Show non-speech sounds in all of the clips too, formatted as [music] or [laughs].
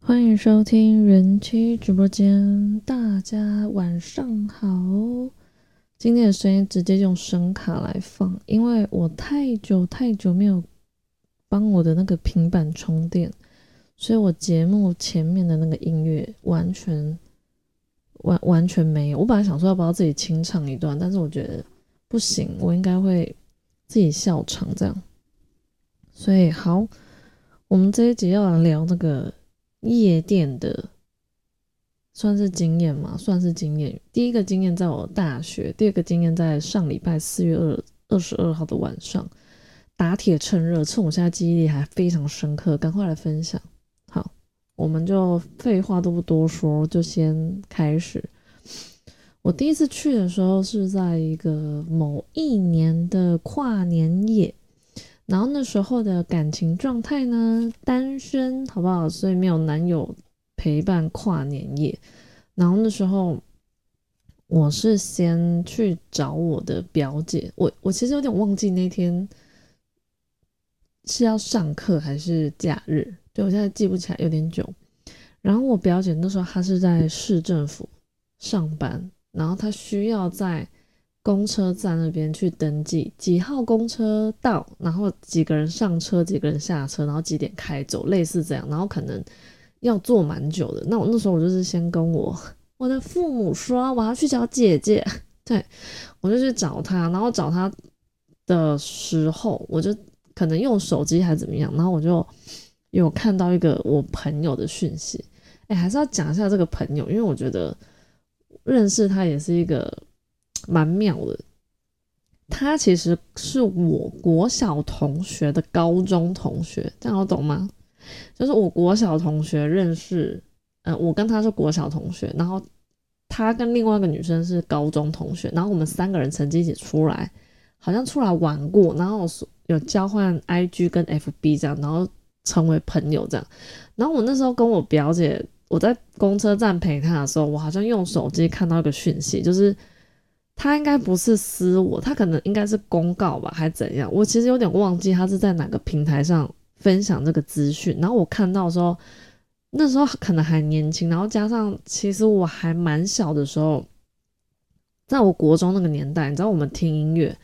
欢迎收听人妻直播间，大家晚上好。今天的声音直接用声卡来放，因为我太久太久没有帮我的那个平板充电，所以我节目前面的那个音乐完全完完全没有。我本来想说要不要自己清唱一段，但是我觉得不行，我应该会自己笑场这样。所以好，我们这一集要来聊那个夜店的，算是经验嘛？算是经验。第一个经验在我大学，第二个经验在上礼拜四月二二十二号的晚上，打铁趁热，趁我现在记忆力还非常深刻，赶快来分享。我们就废话都不多说，就先开始。我第一次去的时候是在一个某一年的跨年夜，然后那时候的感情状态呢，单身，好不好？所以没有男友陪伴跨年夜。然后那时候我是先去找我的表姐，我我其实有点忘记那天是要上课还是假日，对我现在记不起来，有点久。然后我表姐那时候她是在市政府上班，然后她需要在公车站那边去登记几号公车到，然后几个人上车，几个人下车，然后几点开走，类似这样。然后可能要坐蛮久的。那我那时候我就是先跟我我的父母说我要去找姐姐，[laughs] 对我就去找她，然后找她的时候，我就可能用手机还是怎么样，然后我就有看到一个我朋友的讯息。哎，还是要讲一下这个朋友，因为我觉得认识他也是一个蛮妙的。他其实是我国小同学的高中同学，这样我懂吗？就是我国小同学认识，呃，我跟他是国小同学，然后他跟另外一个女生是高中同学，然后我们三个人曾经一起出来，好像出来玩过，然后有交换 IG 跟 FB 这样，然后成为朋友这样。然后我那时候跟我表姐。我在公车站陪她的时候，我好像用手机看到一个讯息，就是她应该不是私我，她可能应该是公告吧，还怎样？我其实有点忘记她是在哪个平台上分享这个资讯。然后我看到说，那时候可能还年轻，然后加上其实我还蛮小的时候，在我国中那个年代，你知道我们听音乐，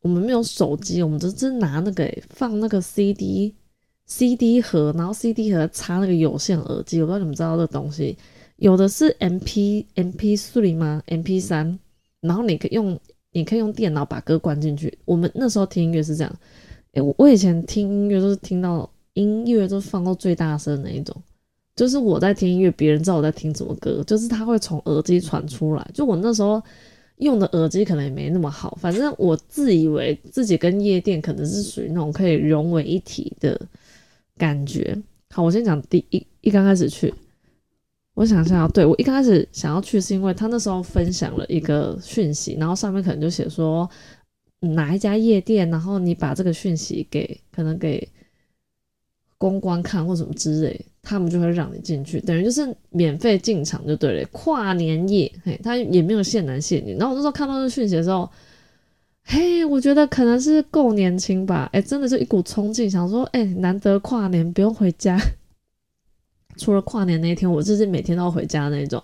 我们没有手机，我们只是拿那个放那个 CD。CD 盒，然后 CD 盒插那个有线耳机，我不知道你们知道这东西，有的是 MP MP 3吗？MP 三，然后你可以用，你可以用电脑把歌关进去。我们那时候听音乐是这样，诶，我我以前听音乐都是听到音乐都放到最大声那一种，就是我在听音乐，别人知道我在听什么歌，就是它会从耳机传出来。就我那时候用的耳机可能也没那么好，反正我自以为自己跟夜店可能是属于那种可以融为一体的。感觉好，我先讲第一一刚开始去，我想一下，对我一开始想要去是因为他那时候分享了一个讯息，然后上面可能就写说哪一家夜店，然后你把这个讯息给可能给公关看或什么之类，他们就会让你进去，等于就是免费进场就对了。跨年夜，嘿，他也没有限男限女。然后我那时候看到这讯息的时候。嘿，我觉得可能是够年轻吧，哎，真的就一股冲劲，想说，哎，难得跨年不用回家，[laughs] 除了跨年那一天，我就是每天都要回家那种，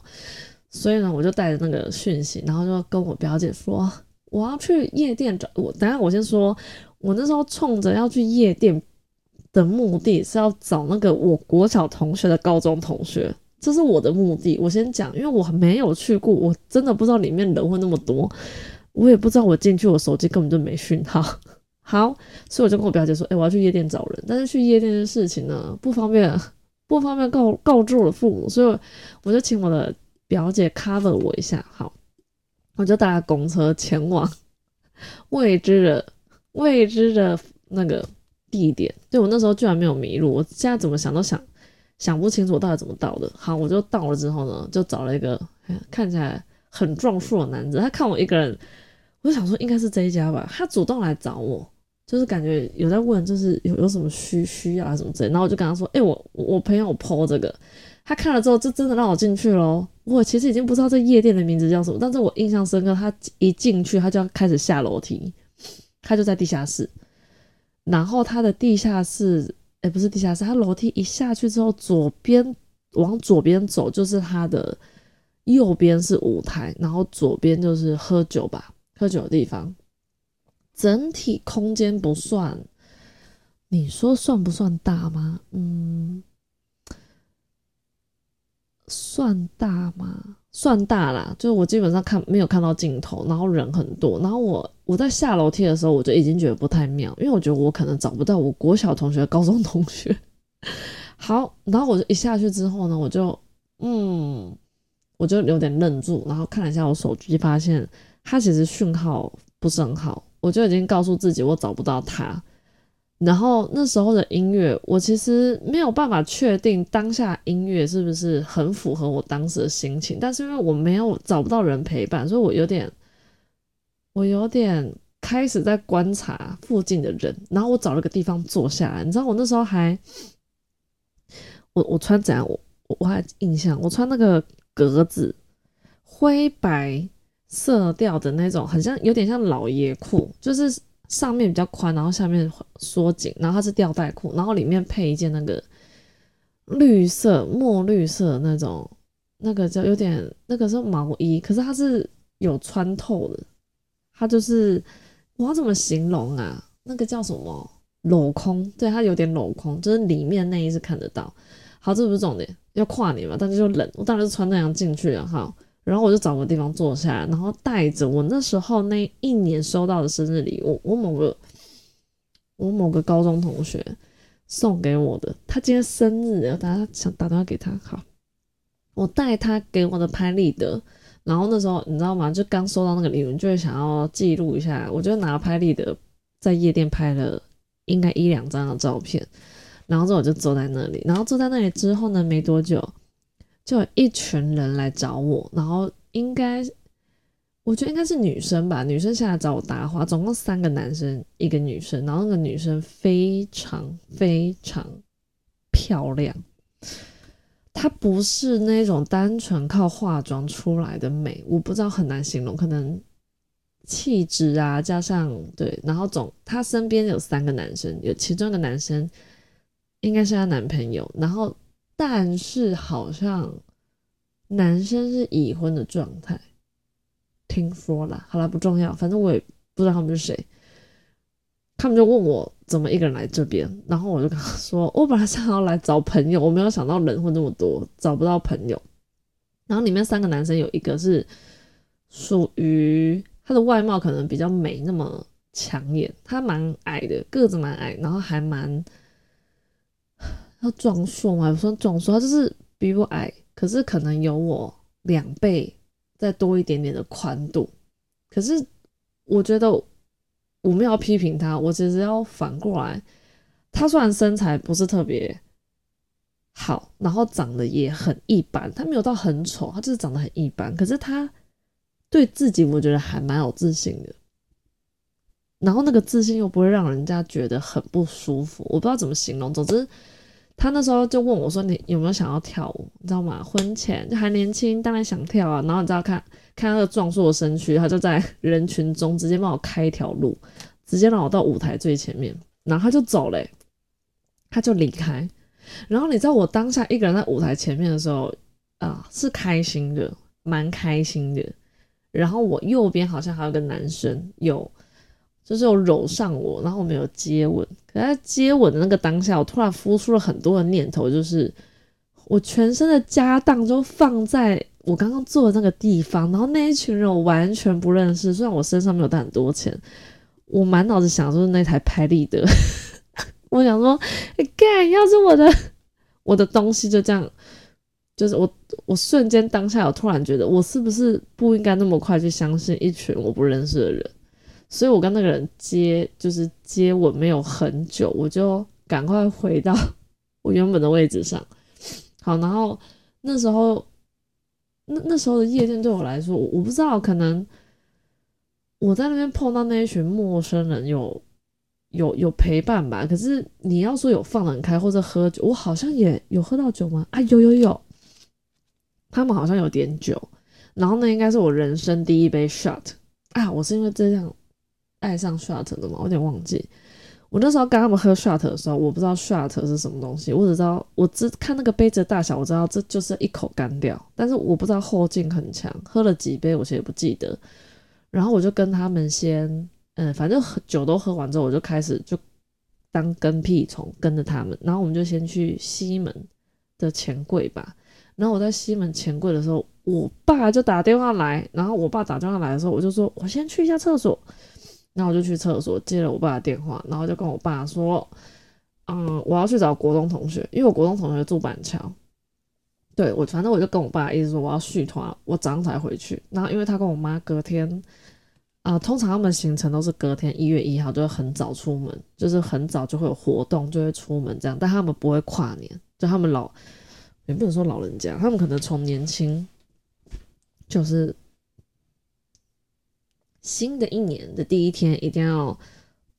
所以呢，我就带着那个讯息，然后就跟我表姐说，我要去夜店找我。等下我先说，我那时候冲着要去夜店的目的是要找那个我国小同学的高中同学，这是我的目的。我先讲，因为我没有去过，我真的不知道里面人会那么多。我也不知道，我进去我手机根本就没讯号。[laughs] 好，所以我就跟我表姐说：“哎，我要去夜店找人，但是去夜店的事情呢，不方便，不方便告告知我的父母，所以我就请我的表姐 cover 我一下。好，我就搭公车前往 [laughs] 未知的未知的那个地点。对我那时候居然没有迷路，我现在怎么想都想想不清楚我到底怎么到的。好，我就到了之后呢，就找了一个看起来很壮硕的男子，他看我一个人。我就想说应该是这一家吧，他主动来找我，就是感觉有在问，就是有有什么需需要啊什么之类。然后我就跟他说，哎、我我朋友剖这个，他看了之后就真的让我进去咯。我其实已经不知道这夜店的名字叫什么，但是我印象深刻，他一进去他就要开始下楼梯，他就在地下室，然后他的地下室，哎、不是地下室，他楼梯一下去之后，左边往左边走就是他的。右边是舞台，然后左边就是喝酒吧，喝酒的地方。整体空间不算，你说算不算大吗？嗯，算大吗？算大啦，就是我基本上看没有看到尽头，然后人很多，然后我我在下楼梯的时候，我就已经觉得不太妙，因为我觉得我可能找不到我国小同学、高中同学。[laughs] 好，然后我就一下去之后呢，我就嗯。我就有点愣住，然后看了一下我手机，发现它其实讯号不是很好，我就已经告诉自己我找不到它。然后那时候的音乐，我其实没有办法确定当下音乐是不是很符合我当时的心情，但是因为我没有找不到人陪伴，所以我有点，我有点开始在观察附近的人，然后我找了个地方坐下来。你知道我那时候还，我我穿怎样？我我还印象，我穿那个。格子灰白色调的那种，很像有点像老爷裤，就是上面比较宽，然后下面缩紧，然后它是吊带裤，然后里面配一件那个绿色墨绿色那种，那个叫有点那个是毛衣，可是它是有穿透的，它就是我要怎么形容啊？那个叫什么镂空？对，它有点镂空，就是里面内衣是看得到。好，这不是重点，要跨年嘛，但是就冷，我当然是穿那样进去了哈。然后我就找个地方坐下来，然后带着我那时候那一年收到的生日礼物，我某个我某个高中同学送给我的，他今天生日，然后大家想打电话给他，好，我带他给我的拍立得，然后那时候你知道吗？就刚收到那个礼物，就会想要记录一下，我就拿拍立得在夜店拍了应该一两张的照片。然后之后我就坐在那里，然后坐在那里之后呢，没多久就有一群人来找我，然后应该我觉得应该是女生吧，女生下来找我搭话，总共三个男生一个女生，然后那个女生非常非常漂亮，她不是那种单纯靠化妆出来的美，我不知道很难形容，可能气质啊加上对，然后总她身边有三个男生，有其中一个男生。应该是她男朋友，然后但是好像男生是已婚的状态，听说啦，好啦，不重要，反正我也不知道他们是谁。他们就问我怎么一个人来这边，然后我就跟他说，我本来想要来找朋友，我没有想到人会那么多，找不到朋友。然后里面三个男生有一个是属于他的外貌可能比较没那么抢眼，他蛮矮的，个子蛮矮，然后还蛮。要壮硕吗？不算壮硕，他就是比我矮，可是可能有我两倍再多一点点的宽度。可是我觉得我没有批评他，我其实要反过来，他虽然身材不是特别好，然后长得也很一般，他没有到很丑，他就是长得很一般。可是他对自己，我觉得还蛮有自信的。然后那个自信又不会让人家觉得很不舒服，我不知道怎么形容。总之。他那时候就问我说：“你有没有想要跳舞？你知道吗？婚前就还年轻，当然想跳啊。然后你知道看看那个壮硕的身躯，他就在人群中直接帮我开一条路，直接让我到舞台最前面。然后他就走嘞、他就离开。然后你知道我当下一个人在舞台前面的时候啊，是开心的，蛮开心的。然后我右边好像还有个男生有。”就是有揉上我，然后我们有接吻。可在接吻的那个当下，我突然浮出了很多的念头，就是我全身的家当都放在我刚刚坐的那个地方，然后那一群人我完全不认识。虽然我身上没有带很多钱，我满脑子想的就是那台拍立得。我想说，哎、干，要是我的我的东西就这样，就是我我瞬间当下，我突然觉得，我是不是不应该那么快去相信一群我不认识的人？所以我跟那个人接就是接吻没有很久，我就赶快回到 [laughs] 我原本的位置上。好，然后那时候那那时候的夜店对我来说，我不知道，可能我在那边碰到那一群陌生人有有有陪伴吧。可是你要说有放得开或者喝酒，我好像也有喝到酒吗？啊，有有有，他们好像有点酒，然后那应该是我人生第一杯 shot 啊！我是因为这样爱上 shot 的嘛，我有点忘记。我那时候跟他们喝 shot 的时候，我不知道 shot 是什么东西，我只知道我只看那个杯子的大小，我知道这就是一口干掉，但是我不知道后劲很强，喝了几杯我其实也不记得。然后我就跟他们先，嗯，反正酒都喝完之后，我就开始就当跟屁虫跟着他们，然后我们就先去西门的钱柜吧。然后我在西门钱柜的时候，我爸就打电话来，然后我爸打电话来的时候，我就说我先去一下厕所。那我就去厕所接了我爸的电话，然后就跟我爸说，嗯，我要去找国中同学，因为我国中同学住板桥。对我，反正我就跟我爸一直说我要续团，我早上才回去。然后因为他跟我妈隔天，啊、通常他们行程都是隔天一月一号就会很早出门，就是很早就会有活动就会出门这样，但他们不会跨年，就他们老也不能说老人家，他们可能从年轻就是新的一年的第一天一定要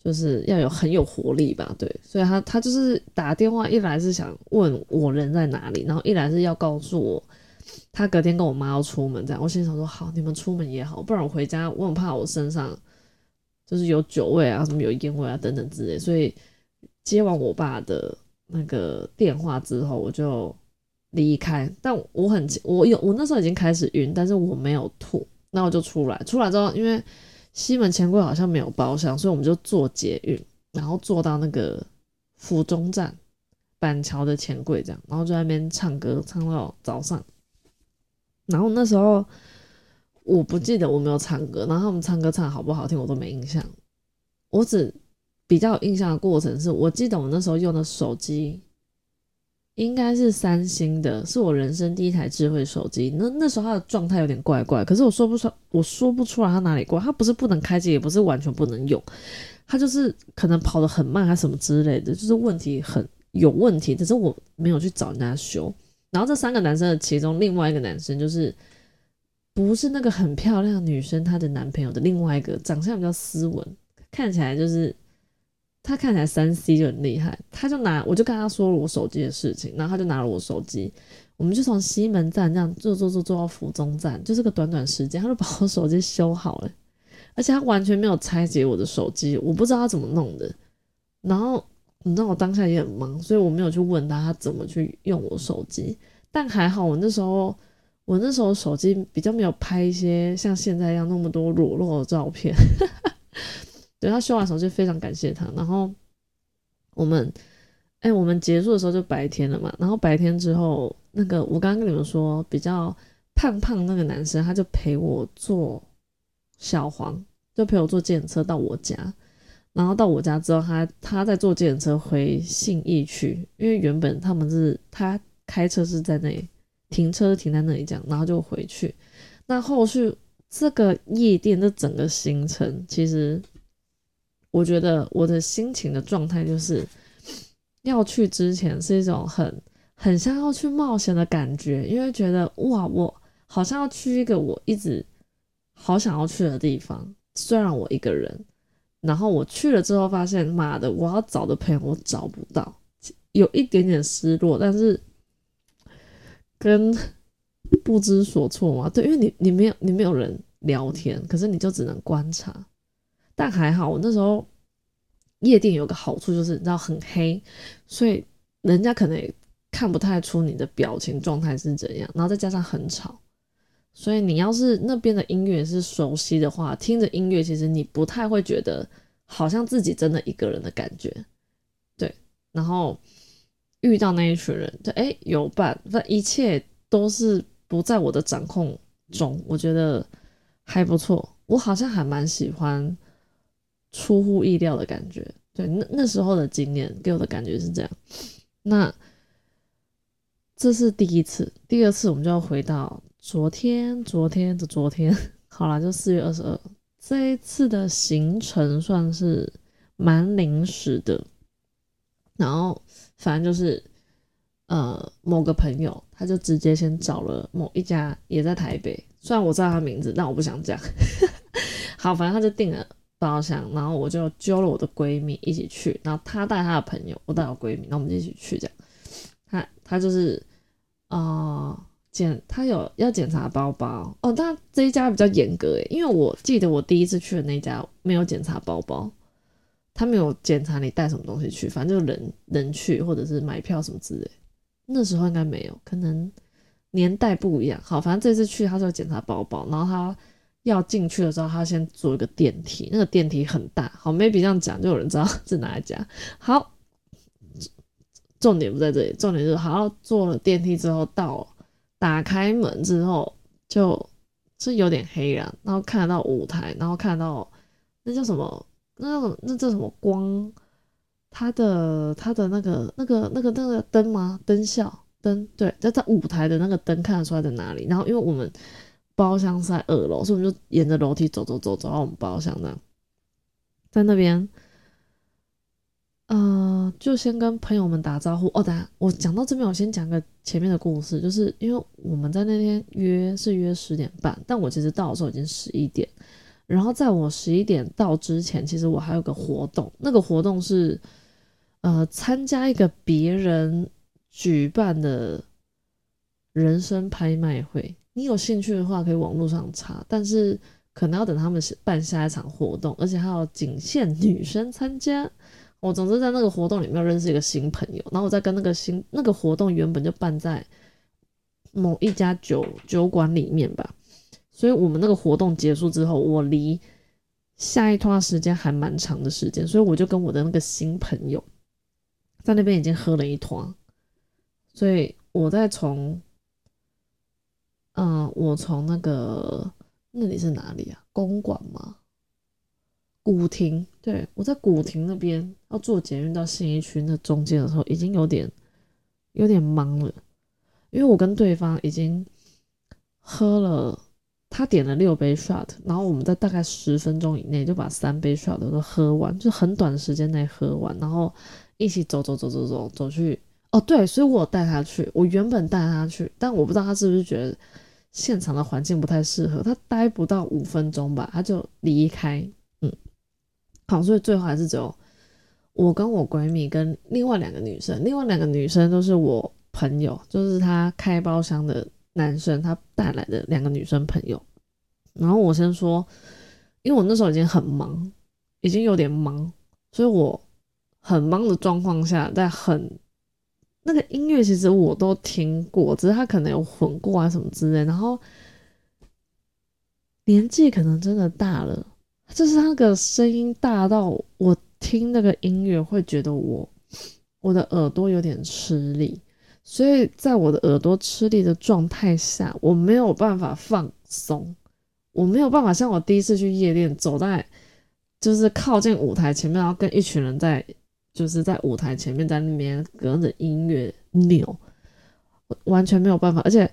就是要有很有活力吧，对，所以他他就是打电话，一来是想问我人在哪里，然后一来是要告诉我他隔天跟我妈要出门，这样我心想说好，你们出门也好，不然我回家我很怕我身上就是有酒味啊，什么有烟味啊等等之类，所以接完我爸的那个电话之后，我就离开，但我很我有我那时候已经开始晕，但是我没有吐。那我就出来，出来之后，因为西门钱柜好像没有包厢，所以我们就坐捷运，然后坐到那个府中站板桥的钱柜这样，然后就在那边唱歌，唱到早上。然后那时候我不记得我没有唱歌，然后他们唱歌唱好不好听我都没印象，我只比较有印象的过程是我记得我那时候用的手机。应该是三星的，是我人生第一台智慧手机。那那时候它的状态有点怪怪，可是我说不出，我说不出来它哪里怪。它不是不能开机，也不是完全不能用，它就是可能跑得很慢，还什么之类的，就是问题很有问题。只是我没有去找人家修。然后这三个男生的其中另外一个男生就是不是那个很漂亮女生，她的男朋友的另外一个长相比较斯文，看起来就是。他看起来三 C 就很厉害，他就拿我就跟他说了我手机的事情，然后他就拿了我手机，我们就从西门站这样坐坐坐坐到府中站，就是个短短时间，他就把我手机修好了，[laughs] 而且他完全没有拆解我的手机，我不知道他怎么弄的。然后你知道我当下也很忙，所以我没有去问他他怎么去用我手机，但还好我那时候我那时候手机比较没有拍一些像现在一样那么多裸露的照片。对他修完手机，非常感谢他。然后我们，哎、我们结束的时候就白天了嘛。然后白天之后，那个我刚刚跟你们说比较胖胖那个男生，他就陪我坐小黄，就陪我坐计程车到我家。然后到我家之后，他他再坐计程车回信义区，因为原本他们是他开车是在那里停车停在那里这样，然后就回去。那后续这个夜店的整个行程，其实。我觉得我的心情的状态就是要去之前是一种很很像要去冒险的感觉，因为觉得哇，我好像要去一个我一直好想要去的地方，虽然我一个人，然后我去了之后发现，妈的，我要找的朋友我找不到，有一点点失落，但是跟不知所措嘛，对，因为你你没有你没有人聊天，可是你就只能观察。但还好，我那时候夜店有个好处就是你知道很黑，所以人家可能也看不太出你的表情状态是怎样，然后再加上很吵，所以你要是那边的音乐是熟悉的话，听着音乐其实你不太会觉得好像自己真的一个人的感觉，对。然后遇到那一群人，就哎有伴，那一切都是不在我的掌控中，我觉得还不错，我好像还蛮喜欢。出乎意料的感觉，对，那那时候的经验给我的感觉是这样。那这是第一次，第二次我们就要回到昨天，昨天的昨天，[laughs] 好啦，就四月二十二。这一次的行程算是蛮临时的，然后反正就是呃某个朋友，他就直接先找了某一家也在台北，虽然我知道他名字，但我不想讲。[laughs] 好，反正他就订了。包厢，然后我就揪了我的闺蜜一起去，然后她带她的朋友，我带我闺蜜，那我们就一起去这样。她她就是啊。检他有要检查包包哦，但这一家比较严格诶，因为我记得我第一次去的那家没有检查包包，他没有检查你带什么东西去，反正就人人去或者是买票什么之类，那时候应该没有，可能年代不一样。好，反正这次去他就检查包包，然后他要进去的时候，他先坐一个电梯，那个电梯很大。好，maybe 这样讲就有人知道是哪一家。好，重点不在这里，重点是好坐了电梯之后到。打开门之后，就是有点黑了，然后看得到舞台，然后看到那叫什么，那那叫什么光，它的它的那个那个那个那个灯吗？灯效灯，对，在在舞台的那个灯看得出来在哪里。然后因为我们包厢在二楼，所以我们就沿着楼梯走走走走到我们包厢那，在那边。呃，就先跟朋友们打招呼哦。等下我讲到这边，我先讲个前面的故事，就是因为我们在那天约是约十点半，但我其实到的时候已经十一点。然后在我十一点到之前，其实我还有个活动，那个活动是呃参加一个别人举办的人生拍卖会。你有兴趣的话，可以网络上查，但是可能要等他们办下一场活动，而且还要仅限女生参加。我总之在那个活动里面认识一个新朋友，然后我在跟那个新那个活动原本就办在某一家酒酒馆里面吧，所以我们那个活动结束之后，我离下一段时间还蛮长的时间，所以我就跟我的那个新朋友在那边已经喝了一团，所以我在从嗯，我从那个那里是哪里啊？公馆吗？古亭，对我在古亭那边要坐捷运到信义区那中间的时候，已经有点有点忙了，因为我跟对方已经喝了，他点了六杯 shot，然后我们在大概十分钟以内就把三杯 shot 都喝完，就很短的时间内喝完，然后一起走走走走走走去，哦对，所以我带他去，我原本带他去，但我不知道他是不是觉得现场的环境不太适合，他待不到五分钟吧，他就离开。嗯好，所以最后还是只有我跟我闺蜜跟另外两个女生，另外两个女生都是我朋友，就是他开包厢的男生，他带来的两个女生朋友。然后我先说，因为我那时候已经很忙，已经有点忙，所以我很忙的状况下，在很那个音乐其实我都听过，只是他可能有混过啊什么之类，然后年纪可能真的大了。就是那个声音大到我听那个音乐会觉得我我的耳朵有点吃力，所以在我的耳朵吃力的状态下，我没有办法放松，我没有办法像我第一次去夜店，走在就是靠近舞台前面，然后跟一群人在就是在舞台前面在那边跟着音乐扭，完全没有办法，而且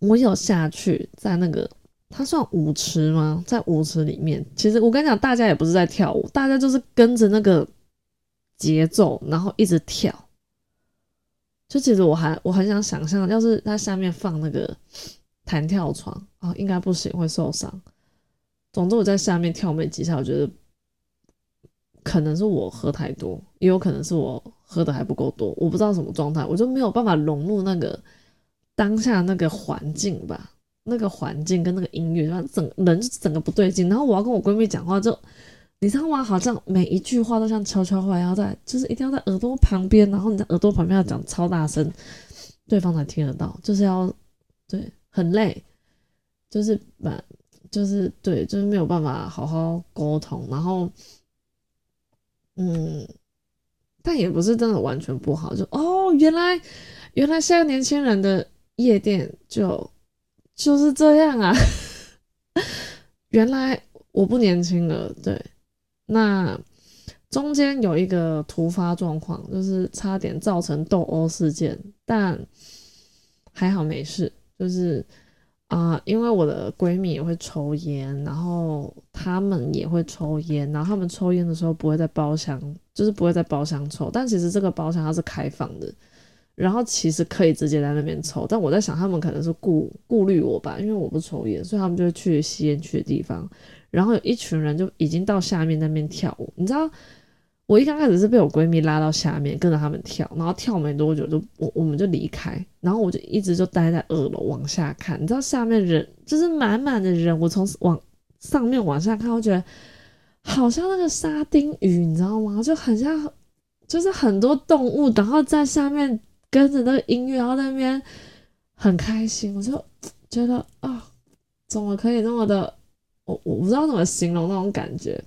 我有下去在那个。它算舞池吗？在舞池里面，其实我跟你讲，大家也不是在跳舞，大家就是跟着那个节奏，然后一直跳。就其实我还我很想想象，要是它下面放那个弹跳床啊，应该不行，会受伤。总之我在下面跳没几下，我觉得可能是我喝太多，也有可能是我喝的还不够多，我不知道什么状态，我就没有办法融入那个当下那个环境吧。那个环境跟那个音乐，然后整人就整个不对劲。然后我要跟我闺蜜讲话，就你知道吗？好像每一句话都像悄悄话，要在就是一定要在耳朵旁边，然后你在耳朵旁边要讲超大声，对方才听得到。就是要对很累，就是把就是对，就是没有办法好好沟通。然后嗯，但也不是真的完全不好。就哦，原来原来现在年轻人的夜店就。就是这样啊，[laughs] 原来我不年轻了。对，那中间有一个突发状况，就是差点造成斗殴事件，但还好没事。就是啊，因为我的闺蜜也会抽烟，然后他们也会抽烟，然后他们抽烟的时候不会在包厢，就是不会在包厢抽，但其实这个包厢它是开放的。然后其实可以直接在那边抽，但我在想他们可能是顾顾虑我吧，因为我不抽烟，所以他们就会去吸烟区的地方。然后有一群人就已经到下面那边跳舞，你知道，我一刚开始是被我闺蜜拉到下面跟着他们跳，然后跳没多久就我我们就离开，然后我就一直就待在二楼往下看，你知道下面人就是满满的人，我从往上面往下看，我觉得好像那个沙丁鱼，你知道吗？就很像，就是很多动物，然后在下面跟着那个音乐，然后那边很开心，我就 [tsk] 觉得啊，怎么可以那么的，我我不知道怎么形容那种感觉。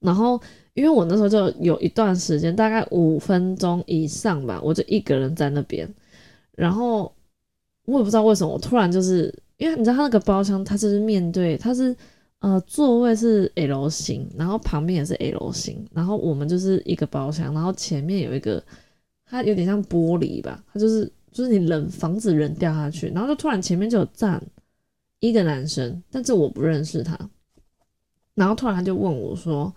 然后，因为我那时候就有一段时间，大概五分钟以上吧，我就一个人在那边。然后我也不知道为什么，我突然就是因为你知道他那个包厢，他就是面对，他是呃座位是 L 型，然后旁边也是 L 型，然后我们就是一个包厢，然后前面有一个，它有点像玻璃吧，它就是就是你冷防止人掉下去，然后就突然前面就有站一个男生，但是我不认识他，然后突然他就问我说。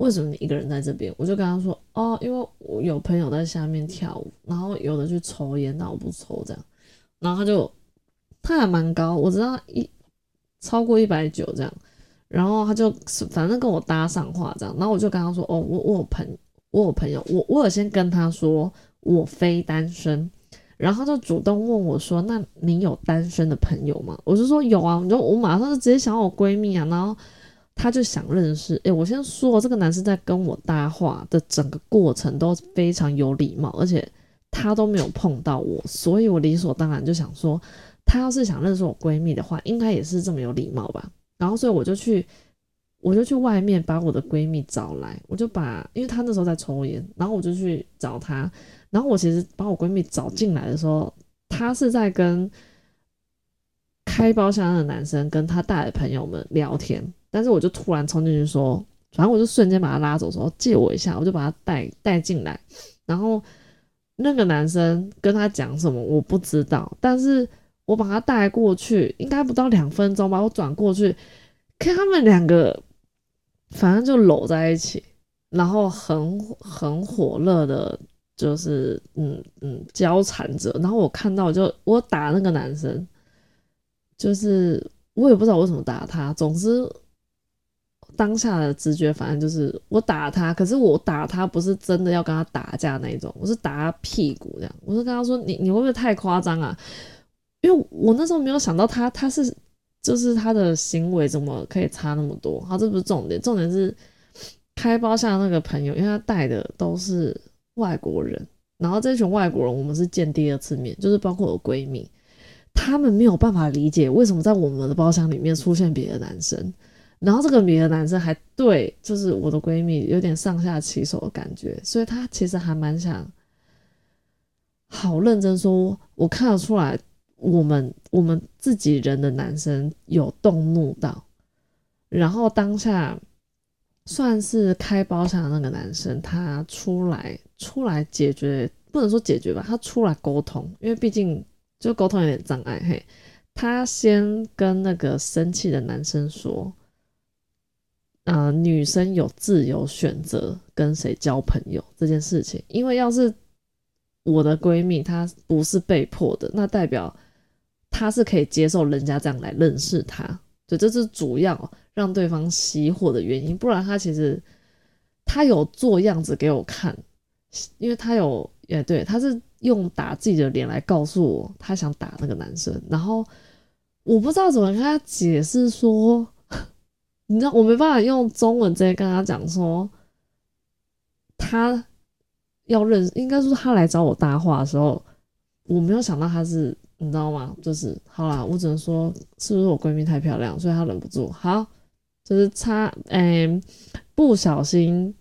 为什么你一个人在这边？我就跟他说，哦，因为我有朋友在下面跳舞，然后有的去抽烟，但我不抽这样。然后他就他还蛮高，我知道一超过一百九这样。然后他就反正跟我搭上话这样，然后我就跟他说，哦，我我有朋我有朋友，我我有先跟他说我非单身，然后他就主动问我说，那你有单身的朋友吗？我就说有啊，我就我马上就直接想我闺蜜啊，然后。他就想认识，诶，我先说，这个男生在跟我搭话的整个过程都非常有礼貌，而且他都没有碰到我，所以我理所当然就想说，他要是想认识我闺蜜的话，应该也是这么有礼貌吧。然后，所以我就去，我就去外面把我的闺蜜找来，我就把，因为她那时候在抽烟，然后我就去找她，然后我其实把我闺蜜找进来的时候，她是在跟开包厢的男生跟他带的朋友们聊天。但是我就突然冲进去说，反正我就瞬间把他拉走，说借我一下，我就把他带带进来。然后那个男生跟他讲什么我不知道，但是我把他带过去，应该不到两分钟吧。我转过去看他们两个，反正就搂在一起，然后很很火热的，就是嗯嗯交缠着。然后我看到就我打那个男生，就是我也不知道为什么打他，总之。当下的直觉反正就是我打他，可是我打他不是真的要跟他打架那种，我是打他屁股这样。我是跟他说：“你你会不会太夸张啊？”因为我那时候没有想到他他是就是他的行为怎么可以差那么多。好，这不是重点，重点是开包厢那个朋友，因为他带的都是外国人，然后这群外国人我们是见第二次面，就是包括我闺蜜，他们没有办法理解为什么在我们的包厢里面出现别的男生。然后这个别的男生还对，就是我的闺蜜有点上下其手的感觉，所以他其实还蛮想，好认真说，我看得出来，我们我们自己人的男生有动怒到，然后当下算是开包厢的那个男生，他出来出来解决，不能说解决吧，他出来沟通，因为毕竟就沟通有点障碍，嘿，他先跟那个生气的男生说。呃，女生有自由选择跟谁交朋友这件事情，因为要是我的闺蜜她不是被迫的，那代表她是可以接受人家这样来认识她，对，这是主要让对方熄火的原因。不然她其实她有做样子给我看，因为她有，也对，她是用打自己的脸来告诉我她想打那个男生，然后我不知道怎么跟她解释说。你知道我没办法用中文直接跟他讲说，他要认，应该说他来找我搭话的时候，我没有想到他是，你知道吗？就是好啦，我只能说是不是我闺蜜太漂亮，所以他忍不住。好，就是差，嗯，不小心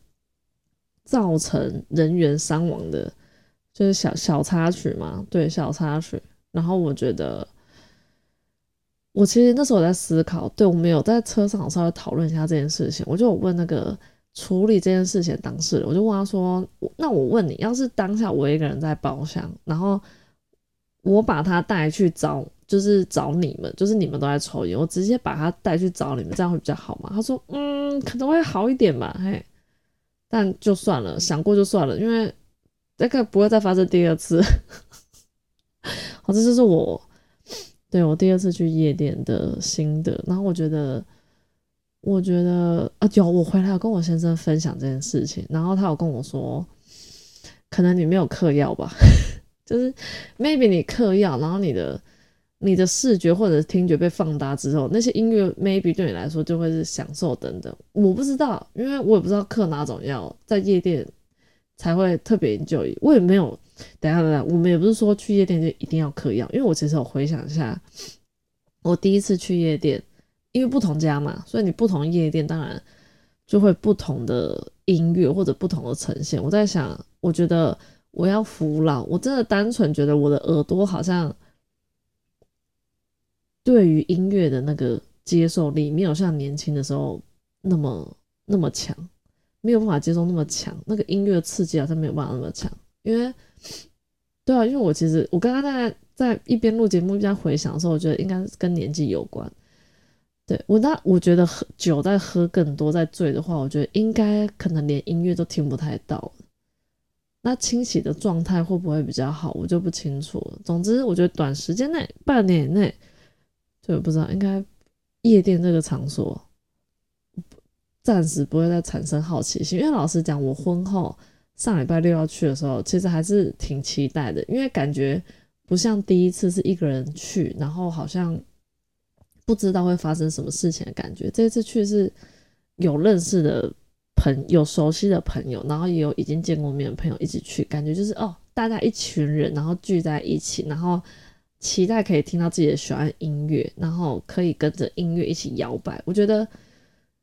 造成人员伤亡的，就是小小插曲嘛，对，小插曲。然后我觉得。我其实那时候我在思考，对我们有在车上稍微讨论一下这件事情。我就有问那个处理这件事情当事人，我就问他说：“那我问你，要是当下我一个人在包厢，然后我把他带去找，就是找你们，就是你们都在抽烟，我直接把他带去找你们，这样会比较好吗？”他说：“嗯，可能会好一点吧。”嘿，但就算了，想过就算了，因为大概不会再发生第二次。[laughs] 好，这就是我对我第二次去夜店的心得。然后我觉得，我觉得啊，有我回来跟我先生分享这件事情，然后他有跟我说，可能你没有嗑药吧，[laughs] 就是 maybe 你嗑药，然后你的你的视觉或者听觉被放大之后，那些音乐 maybe 对你来说就会是享受等等。我不知道，因为我也不知道嗑哪种药在夜店才会特别 enjoy。我也没有，等下等下，我们也不是说去夜店就一定要嗑药，因为我其实有回想一下，我第一次去夜店，因为不同家嘛，所以你不同夜店当然就会不同的音乐或者不同的呈现。我在想，我觉得我要服老，我真的单纯觉得我的耳朵好像对于音乐的那个接受力没有像年轻的时候那么那么强，没有办法接受那么强，那个音乐刺激好像没有办法那么强，因为对啊，因为我其实我刚刚在在一边录节目一边回想的时候，我觉得应该跟年纪有关。对我那我觉得喝酒在喝更多在醉的话，我觉得应该可能连音乐都听不太到。那清洗的状态会不会比较好，我就不清楚。总之，我觉得短时间内半年以内，对，我不知道应该夜店这个场所暂时不会再产生好奇心，因为老实讲，我婚后上礼拜六要去的时候，其实还是挺期待的，因为感觉不像第一次是一个人去，然后好像不知道会发生什么事情的感觉。这次去是有认识的朋有熟悉的朋友，然后也有已经见过面的朋友一起去，感觉就是哦，大家一群人，然后聚在一起，然后期待可以听到自己的喜欢音乐，然后可以跟着音乐一起摇摆。我觉得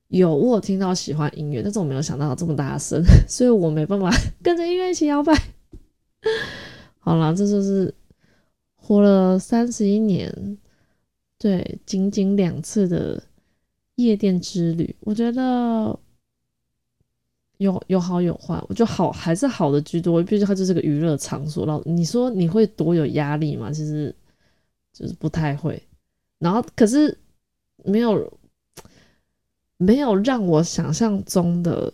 有我有听到喜欢音乐，但是我没有想到这么大声，[laughs] 所以我没办法跟着音乐一起摇摆。好了，这就是活了三十一年，对，仅仅两次的夜店之旅，我觉得有有好有坏，我觉得好还是好的居多，毕竟它就是个娱乐场所。然后你说你会多有压力吗？其实就是不太会。然后可是没有没有让我想象中的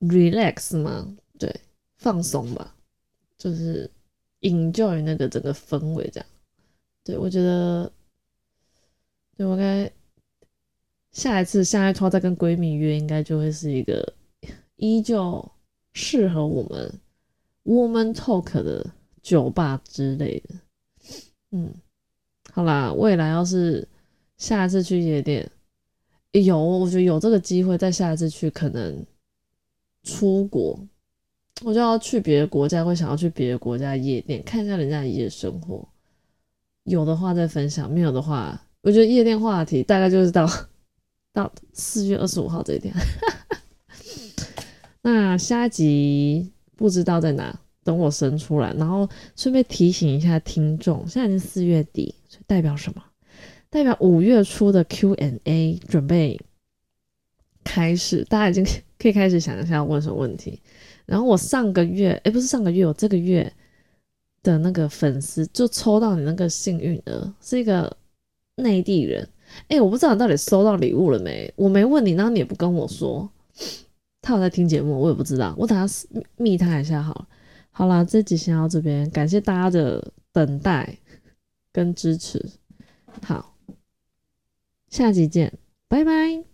relax 吗？对，放松吧，就是 enjoy 那个整个氛围这样。对我觉得，对我该下一次下一拖再跟闺蜜约，应该就会是一个依旧适合我们 woman talk 的酒吧之类的。嗯，好啦，未来要是下一次去夜店，有我觉得有这个机会，再下一次去可能出国，我就要去别的国家，会想要去别的国家夜店看一下人家的夜生活。有的话再分享，没有的话，我觉得夜店话题大概就是到到四月二十五号这一天。[laughs] 那下一集不知道在哪，等我生出来，然后顺便提醒一下听众，现在已经四月底，代表什么？代表五月初的 Q&A 准备开始，大家已经可以开始想一下要问什么问题。然后我上个月，诶，不是上个月，我这个月的那个粉丝就抽到你那个幸运儿，是一个内地人。诶，我不知道你到底收到礼物了没，我没问你，然后你也不跟我说。他有在听节目，我也不知道，我等下密他一下好了。好啦，这集先到这边，感谢大家的等待跟支持。好，下集见，拜拜。